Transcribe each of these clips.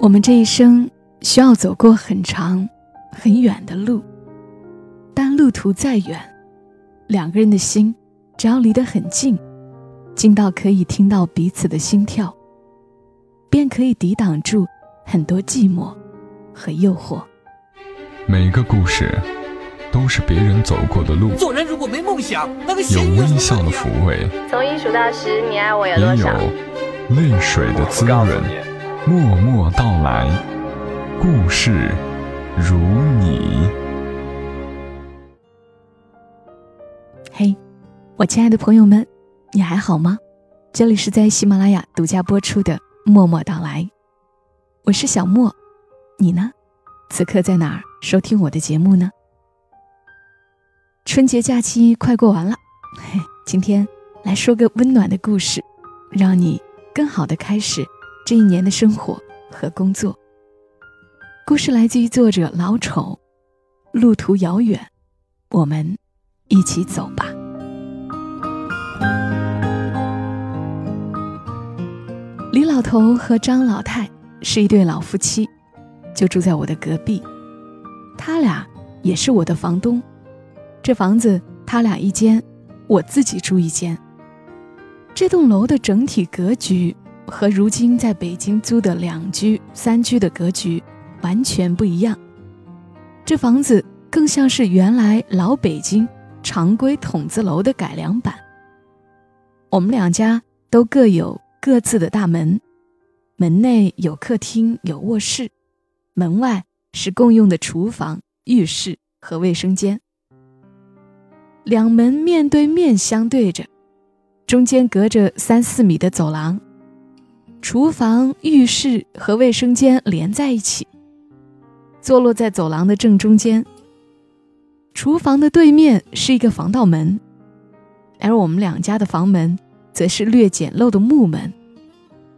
我们这一生需要走过很长、很远的路，但路途再远，两个人的心只要离得很近，近到可以听到彼此的心跳，便可以抵挡住很多寂寞和诱惑。每个故事都是别人走过的路，做人如果没梦想，那个有微笑的抚慰，从一数到十，你爱我有也有多少？泪水的滋润。默默到来，故事如你。嘿，我亲爱的朋友们，你还好吗？这里是在喜马拉雅独家播出的《默默到来》，我是小莫，你呢？此刻在哪儿收听我的节目呢？春节假期快过完了，嘿，今天来说个温暖的故事，让你更好的开始这一年的生活和工作。故事来自于作者老丑，路途遥远，我们一起走吧。李老头和张老太是一对老夫妻，就住在我的隔壁。他俩也是我的房东，这房子他俩一间，我自己住一间。这栋楼的整体格局和如今在北京租的两居、三居的格局完全不一样。这房子更像是原来老北京常规筒子楼的改良版。我们两家都各有各自的大门，门内有客厅、有卧室，门外是共用的厨房、浴室和卫生间。两门面对面相对着，中间隔着三四米的走廊，厨房、浴室和卫生间连在一起，坐落在走廊的正中间。厨房的对面是一个防盗门。而我们两家的房门则是略简陋的木门，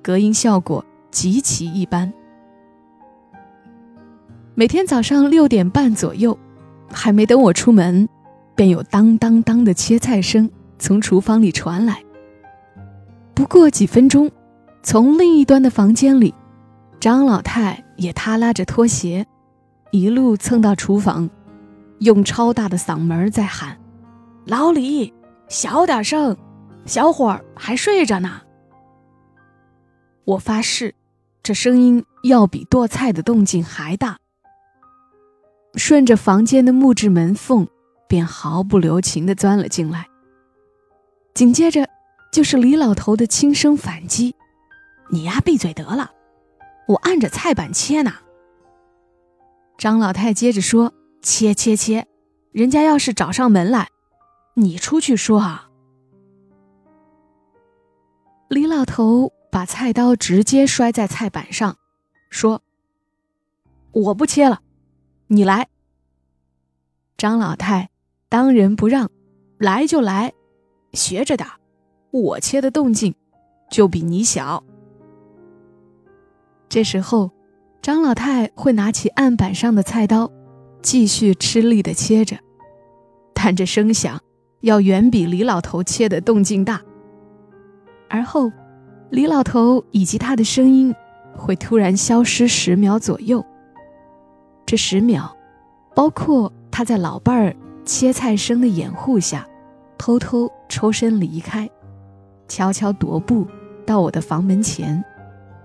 隔音效果极其一般。每天早上六点半左右，还没等我出门，便有当当当的切菜声从厨房里传来。不过几分钟，从另一端的房间里，张老太也她拉着拖鞋，一路蹭到厨房，用超大的嗓门在喊：“老李！”小点声，小伙儿还睡着呢。我发誓，这声音要比剁菜的动静还大。顺着房间的木质门缝，便毫不留情地钻了进来。紧接着，就是李老头的轻声反击：“你丫闭嘴得了，我按着菜板切呢。”张老太接着说：“切切切，人家要是找上门来。”你出去说啊！李老头把菜刀直接摔在菜板上，说：“我不切了，你来。”张老太当仁不让：“来就来，学着点我切的动静就比你小。”这时候，张老太会拿起案板上的菜刀，继续吃力的切着，但这声响。要远比李老头切的动静大。而后，李老头以及他的声音会突然消失十秒左右。这十秒，包括他在老伴儿切菜声的掩护下，偷偷抽身离开，悄悄踱步到我的房门前，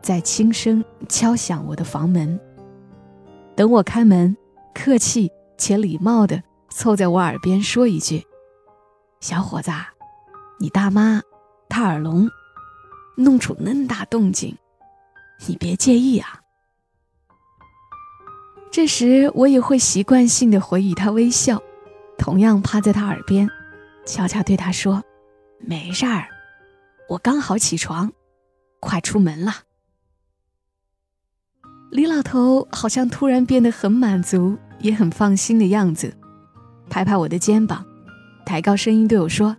在轻声敲响我的房门。等我开门，客气且礼貌地凑在我耳边说一句。小伙子，你大妈她耳聋，弄出恁大动静，你别介意啊。这时我也会习惯性的回以他微笑，同样趴在他耳边，悄悄对他说：“没事儿，我刚好起床，快出门了。”李老头好像突然变得很满足，也很放心的样子，拍拍我的肩膀。抬高声音对我说：“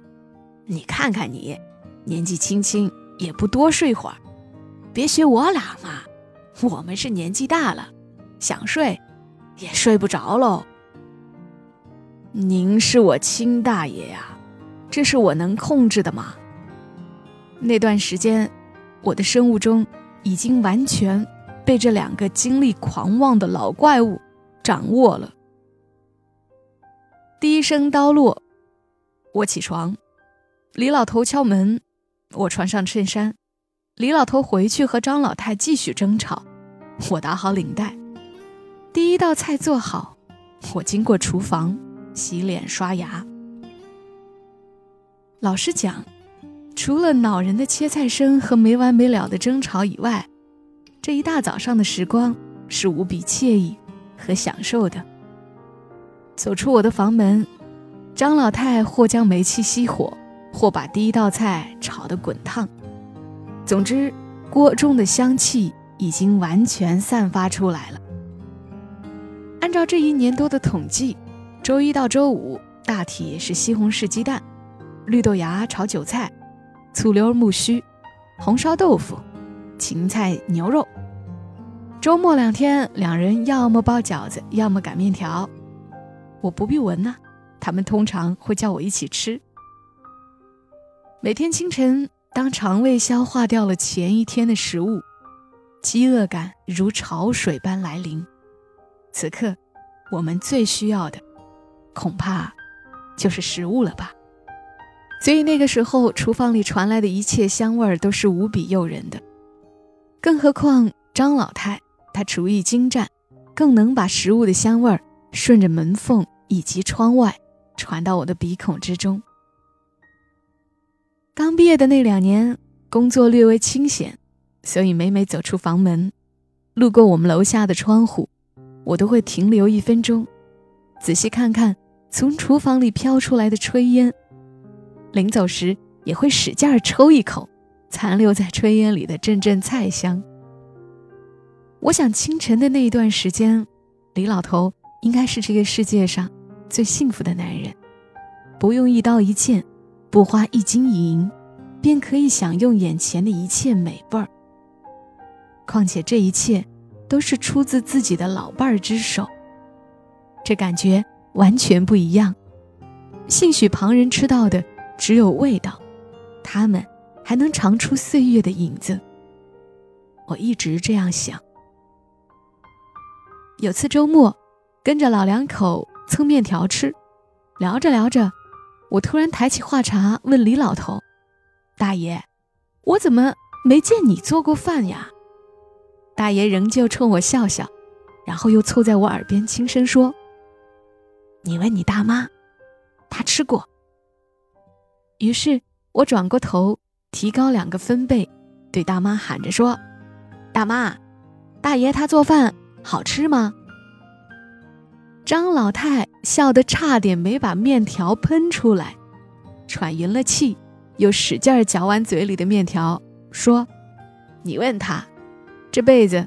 你看看你，年纪轻轻也不多睡会儿，别学我俩嘛。我们是年纪大了，想睡也睡不着喽。您是我亲大爷呀，这是我能控制的吗？那段时间，我的生物钟已经完全被这两个精力狂妄的老怪物掌握了。第一声刀落，我起床，李老头敲门，我穿上衬衫。李老头回去和张老太继续争吵，我打好领带。第一道菜做好，我经过厨房洗脸刷牙。老实讲，除了恼人的切菜声和没完没了的争吵以外，这一大早上的时光是无比惬意和享受的。走出我的房门，张老太或将煤气熄火，或把第一道菜炒得滚烫。总之，锅中的香气已经完全散发出来了。按照这一年多的统计，周一到周五大体是西红柿鸡蛋。绿豆芽炒韭菜，醋溜木须，红烧豆腐，芹菜牛肉。周末两天，两人要么包饺子，要么擀面条。我不必闻呢，他们通常会叫我一起吃。每天清晨，当肠胃消化掉了前一天的食物，饥饿感如潮水般来临。此刻，我们最需要的，恐怕就是食物了吧。所以那个时候，厨房里传来的一切香味儿都是无比诱人的。更何况张老太，他厨艺精湛，更能把食物的香味儿顺着门缝以及窗外传到我的鼻孔之中。刚毕业的那两年，工作略微清闲，所以每每走出房门，路过我们楼下的窗户，我都会停留一分钟，仔细看看从厨房里飘出来的炊烟。临走时也会使劲儿抽一口，残留在炊烟里的阵阵菜香。我想清晨的那一段时间，李老头应该是这个世界上最幸福的男人，不用一刀一剑，不花一金一银，便可以享用眼前的一切美味儿。况且这一切都是出自自己的老伴儿之手，这感觉完全不一样。兴许旁人吃到的。只有味道，他们还能尝出岁月的影子。我一直这样想。有次周末，跟着老两口蹭面条吃，聊着聊着，我突然抬起话茬问李老头：“大爷，我怎么没见你做过饭呀？”大爷仍旧冲我笑笑，然后又凑在我耳边轻声说：“你问你大妈，她吃过。”于是我转过头，提高两个分贝，对大妈喊着说：“大妈，大爷他做饭好吃吗？”张老太笑得差点没把面条喷出来，喘匀了气，又使劲儿嚼完嘴里的面条，说：“你问他，这辈子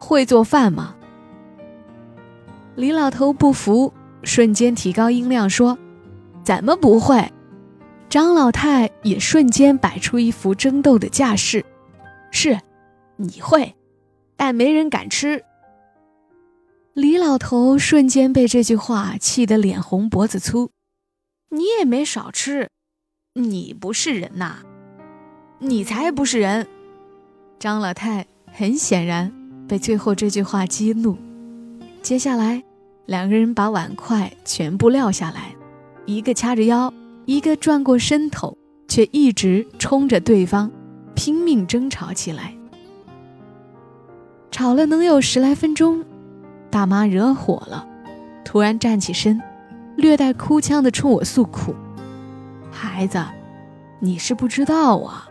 会做饭吗？”李老头不服，瞬间提高音量说：“怎么不会？”张老太也瞬间摆出一副争斗的架势，是，你会，但没人敢吃。李老头瞬间被这句话气得脸红脖子粗，你也没少吃，你不是人呐，你才不是人。张老太很显然被最后这句话激怒，接下来两个人把碗筷全部撂下来，一个掐着腰。一个转过身头，却一直冲着对方，拼命争吵起来。吵了能有十来分钟，大妈惹火了，突然站起身，略带哭腔的冲我诉苦：“孩子，你是不知道啊，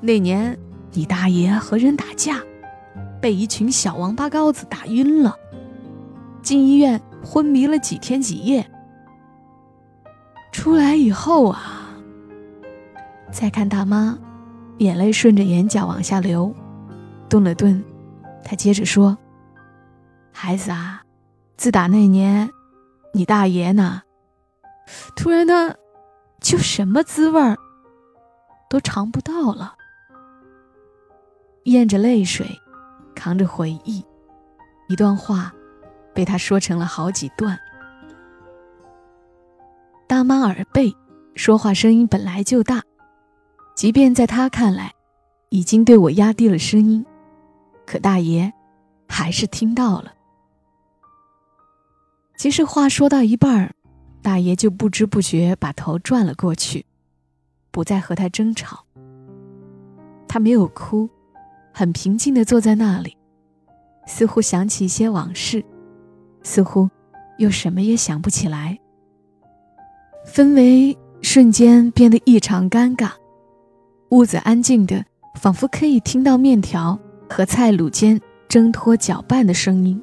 那年你大爷和人打架，被一群小王八羔子打晕了，进医院昏迷了几天几夜。”出来以后啊，再看大妈，眼泪顺着眼角往下流，顿了顿，她接着说：“孩子啊，自打那年，你大爷呢，突然呢，就什么滋味儿都尝不到了。”咽着泪水，扛着回忆，一段话，被他说成了好几段。大妈耳背，说话声音本来就大，即便在他看来，已经对我压低了声音，可大爷还是听到了。其实话说到一半儿，大爷就不知不觉把头转了过去，不再和他争吵。他没有哭，很平静地坐在那里，似乎想起一些往事，似乎又什么也想不起来。氛围瞬间变得异常尴尬，屋子安静的，仿佛可以听到面条和菜卤间挣脱搅拌的声音，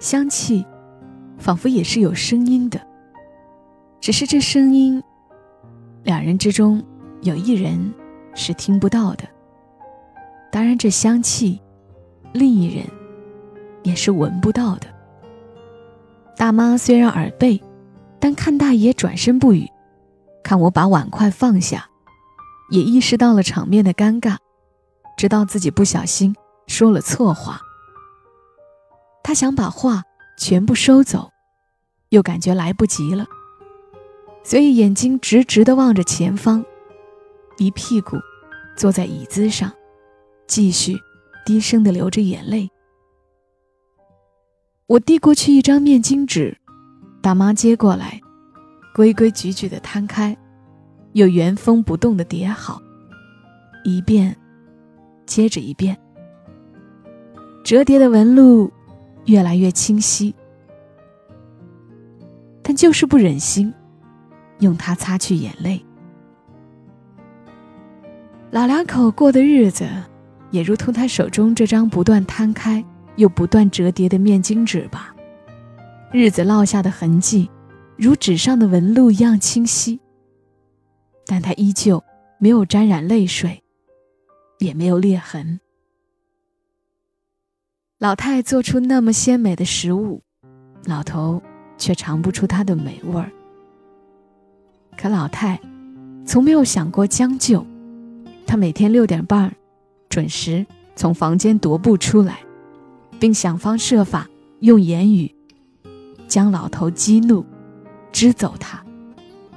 香气仿佛也是有声音的，只是这声音，两人之中有一人是听不到的。当然，这香气，另一人也是闻不到的。大妈虽然耳背。但看大爷转身不语，看我把碗筷放下，也意识到了场面的尴尬，知道自己不小心说了错话。他想把话全部收走，又感觉来不及了，所以眼睛直直地望着前方，一屁股坐在椅子上，继续低声地流着眼泪。我递过去一张面巾纸。大妈接过来，规规矩矩的摊开，又原封不动的叠好，一遍接着一遍，折叠的纹路越来越清晰，但就是不忍心用它擦去眼泪。老两口过的日子，也如同他手中这张不断摊开又不断折叠的面巾纸吧。日子烙下的痕迹，如纸上的纹路一样清晰。但他依旧没有沾染泪水，也没有裂痕。老太做出那么鲜美的食物，老头却尝不出它的美味儿。可老太从没有想过将就，她每天六点半准时从房间踱步出来，并想方设法用言语。将老头激怒，支走他，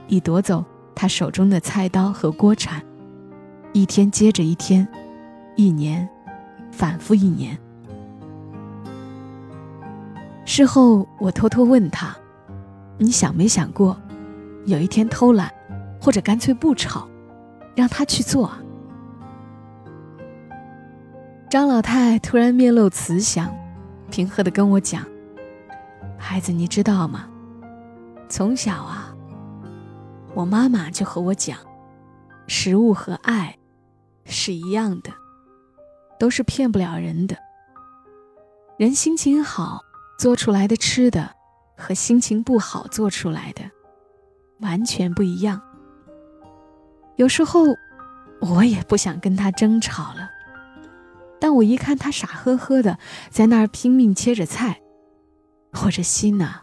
以夺走他手中的菜刀和锅铲。一天接着一天，一年，反复一年。事后我偷偷问他：“你想没想过，有一天偷懒，或者干脆不吵，让他去做？”张老太突然面露慈祥，平和的跟我讲。孩子，你知道吗？从小啊，我妈妈就和我讲，食物和爱是一样的，都是骗不了人的。人心情好做出来的吃的，和心情不好做出来的完全不一样。有时候我也不想跟他争吵了，但我一看他傻呵呵的在那儿拼命切着菜。我这心呐，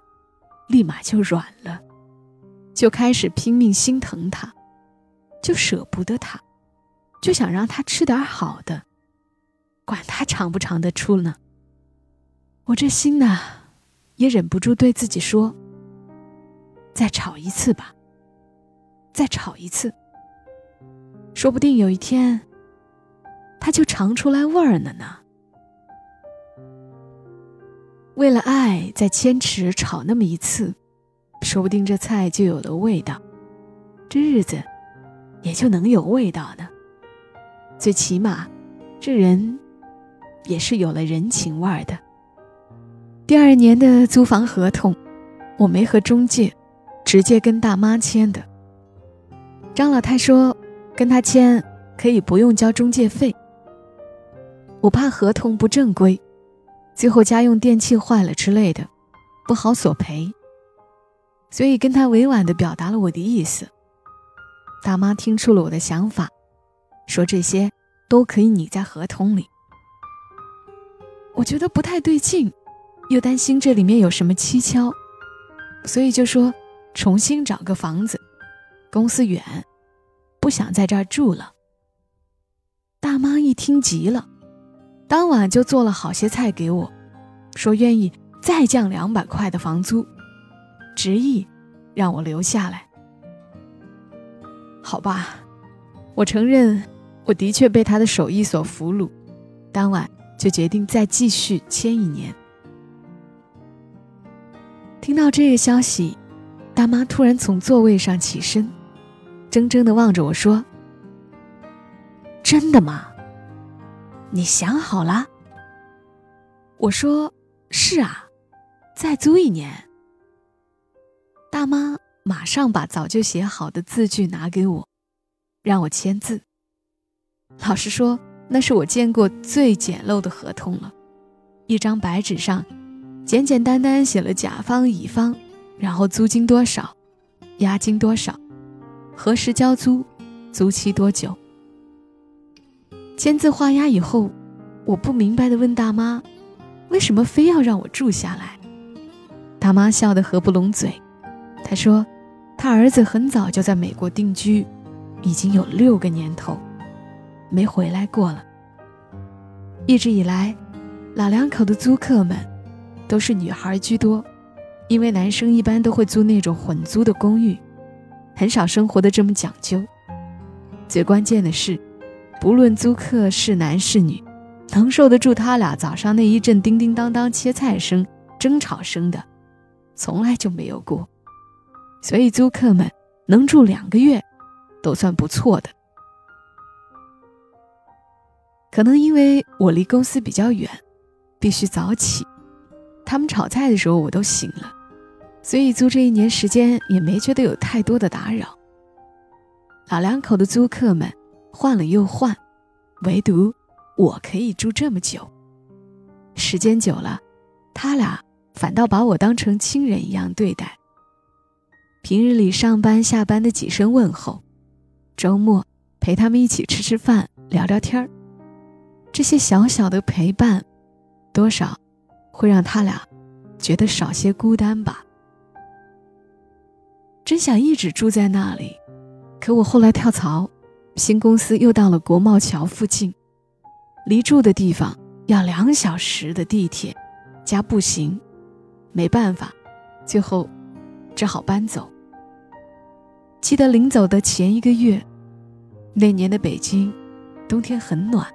立马就软了，就开始拼命心疼他，就舍不得他，就想让他吃点好的，管他尝不尝得出呢。我这心呐，也忍不住对自己说：“再炒一次吧，再炒一次，说不定有一天，他就尝出来味儿了呢。”为了爱，再坚持炒那么一次，说不定这菜就有了味道，这日子也就能有味道呢。最起码，这人也是有了人情味儿的。第二年的租房合同，我没和中介，直接跟大妈签的。张老太说，跟他签可以不用交中介费。我怕合同不正规。最后家用电器坏了之类的，不好索赔，所以跟他委婉地表达了我的意思。大妈听出了我的想法，说这些都可以拟在合同里。我觉得不太对劲，又担心这里面有什么蹊跷，所以就说重新找个房子，公司远，不想在这儿住了。大妈一听急了。当晚就做了好些菜给我，说愿意再降两百块的房租，执意让我留下来。好吧，我承认我的确被他的手艺所俘虏，当晚就决定再继续签一年。听到这个消息，大妈突然从座位上起身，怔怔的望着我说：“真的吗？你想好了？”我说：“是啊，再租一年。”大妈马上把早就写好的字据拿给我，让我签字。老实说，那是我见过最简陋的合同了。一张白纸上，简简单单写了甲方、乙方，然后租金多少，押金多少，何时交租，租期多久。签字画押以后，我不明白的问大妈：“为什么非要让我住下来？”大妈笑得合不拢嘴。她说：“她儿子很早就在美国定居，已经有六个年头。”没回来过了。一直以来，老两口的租客们都是女孩居多，因为男生一般都会租那种混租的公寓，很少生活的这么讲究。最关键的是，不论租客是男是女，能受得住他俩早上那一阵叮叮当当切菜声、争吵声的，从来就没有过。所以租客们能住两个月，都算不错的。可能因为我离公司比较远，必须早起，他们炒菜的时候我都醒了，所以租这一年时间也没觉得有太多的打扰。老两口的租客们换了又换，唯独我可以住这么久。时间久了，他俩反倒把我当成亲人一样对待。平日里上班下班的几声问候，周末陪他们一起吃吃饭聊聊天儿。这些小小的陪伴，多少会让他俩觉得少些孤单吧。真想一直住在那里，可我后来跳槽，新公司又到了国贸桥附近，离住的地方要两小时的地铁加步行，没办法，最后只好搬走。记得临走的前一个月，那年的北京冬天很暖。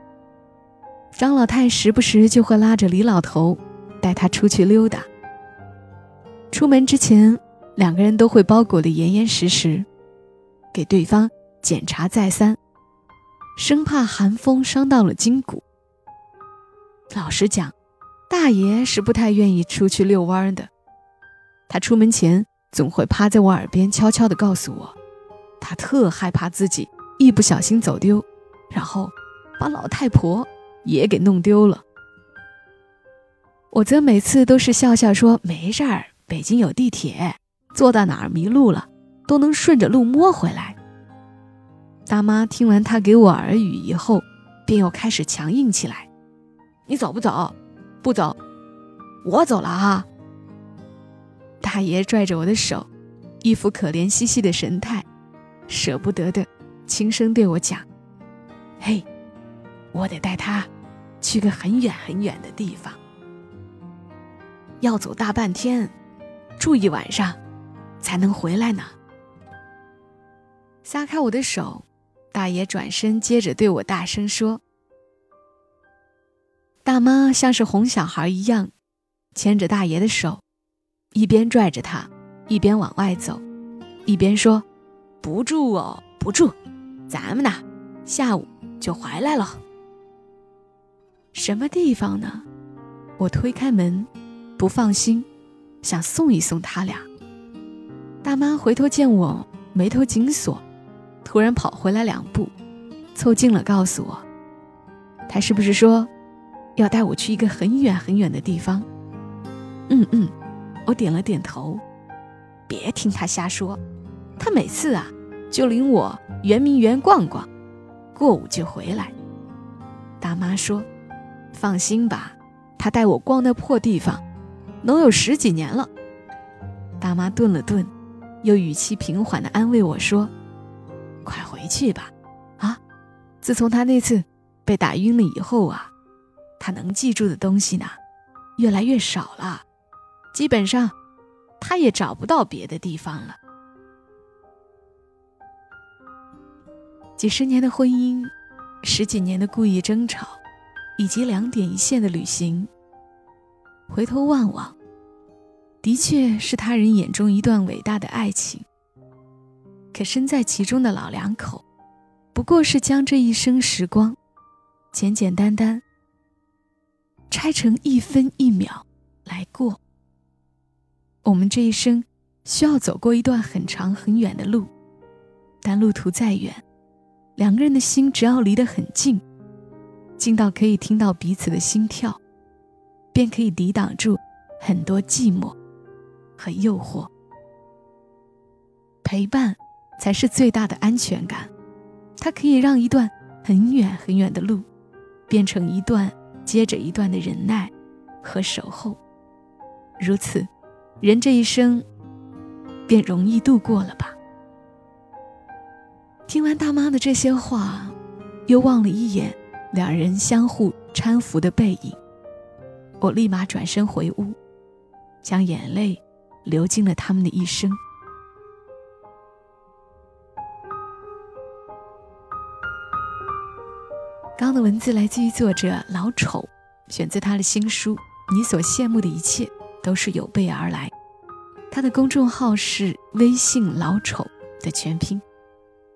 张老太时不时就会拉着李老头，带他出去溜达。出门之前，两个人都会包裹得严严实实，给对方检查再三，生怕寒风伤到了筋骨。老实讲，大爷是不太愿意出去遛弯的。他出门前总会趴在我耳边悄悄地告诉我，他特害怕自己一不小心走丢，然后把老太婆。也给弄丢了，我则每次都是笑笑说没事儿，北京有地铁，坐到哪儿迷路了都能顺着路摸回来。大妈听完他给我耳语以后，便又开始强硬起来：“你走不走？不走，我走了哈。”大爷拽着我的手，一副可怜兮兮的神态，舍不得的轻声对我讲：“嘿。”我得带他去个很远很远的地方，要走大半天，住一晚上才能回来呢。撒开我的手，大爷转身，接着对我大声说：“大妈像是哄小孩一样，牵着大爷的手，一边拽着他，一边往外走，一边说：‘不住哦，不住，咱们呢，下午就回来了。’”什么地方呢？我推开门，不放心，想送一送他俩。大妈回头见我眉头紧锁，突然跑回来两步，凑近了告诉我：“他是不是说要带我去一个很远很远的地方？”嗯嗯，我点了点头。别听他瞎说，他每次啊就领我圆明园逛逛，过午就回来。大妈说。放心吧，他带我逛那破地方，能有十几年了。大妈顿了顿，又语气平缓地安慰我说：“快回去吧，啊！自从他那次被打晕了以后啊，他能记住的东西呢，越来越少了，基本上，他也找不到别的地方了。几十年的婚姻，十几年的故意争吵。”以及两点一线的旅行，回头望望，的确是他人眼中一段伟大的爱情。可身在其中的老两口，不过是将这一生时光，简简单单拆成一分一秒来过。我们这一生需要走过一段很长很远的路，但路途再远，两个人的心只要离得很近。近到可以听到彼此的心跳，便可以抵挡住很多寂寞和诱惑。陪伴才是最大的安全感，它可以让一段很远很远的路，变成一段接着一段的忍耐和守候。如此，人这一生便容易度过了吧。听完大妈的这些话，又望了一眼。两人相互搀扶的背影，我立马转身回屋，将眼泪流进了他们的一生。刚刚的文字来自于作者老丑，选自他的新书《你所羡慕的一切都是有备而来》。他的公众号是微信老丑的全拼。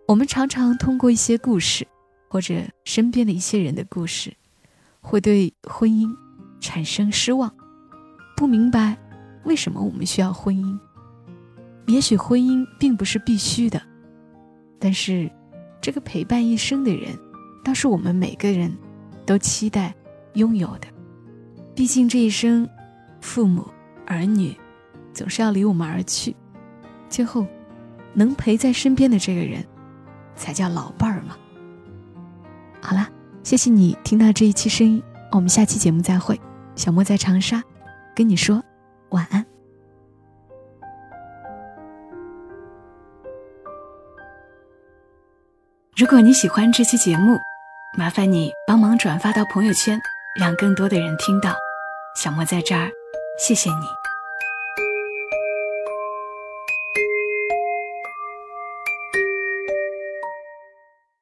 我们常常通过一些故事。或者身边的一些人的故事，会对婚姻产生失望，不明白为什么我们需要婚姻。也许婚姻并不是必须的，但是这个陪伴一生的人，倒是我们每个人都期待拥有的。毕竟这一生，父母儿女总是要离我们而去，最后能陪在身边的这个人，才叫老伴儿嘛。好了，谢谢你听到这一期声音，我们下期节目再会。小莫在长沙，跟你说晚安。如果你喜欢这期节目，麻烦你帮忙转发到朋友圈，让更多的人听到。小莫在这儿，谢谢你。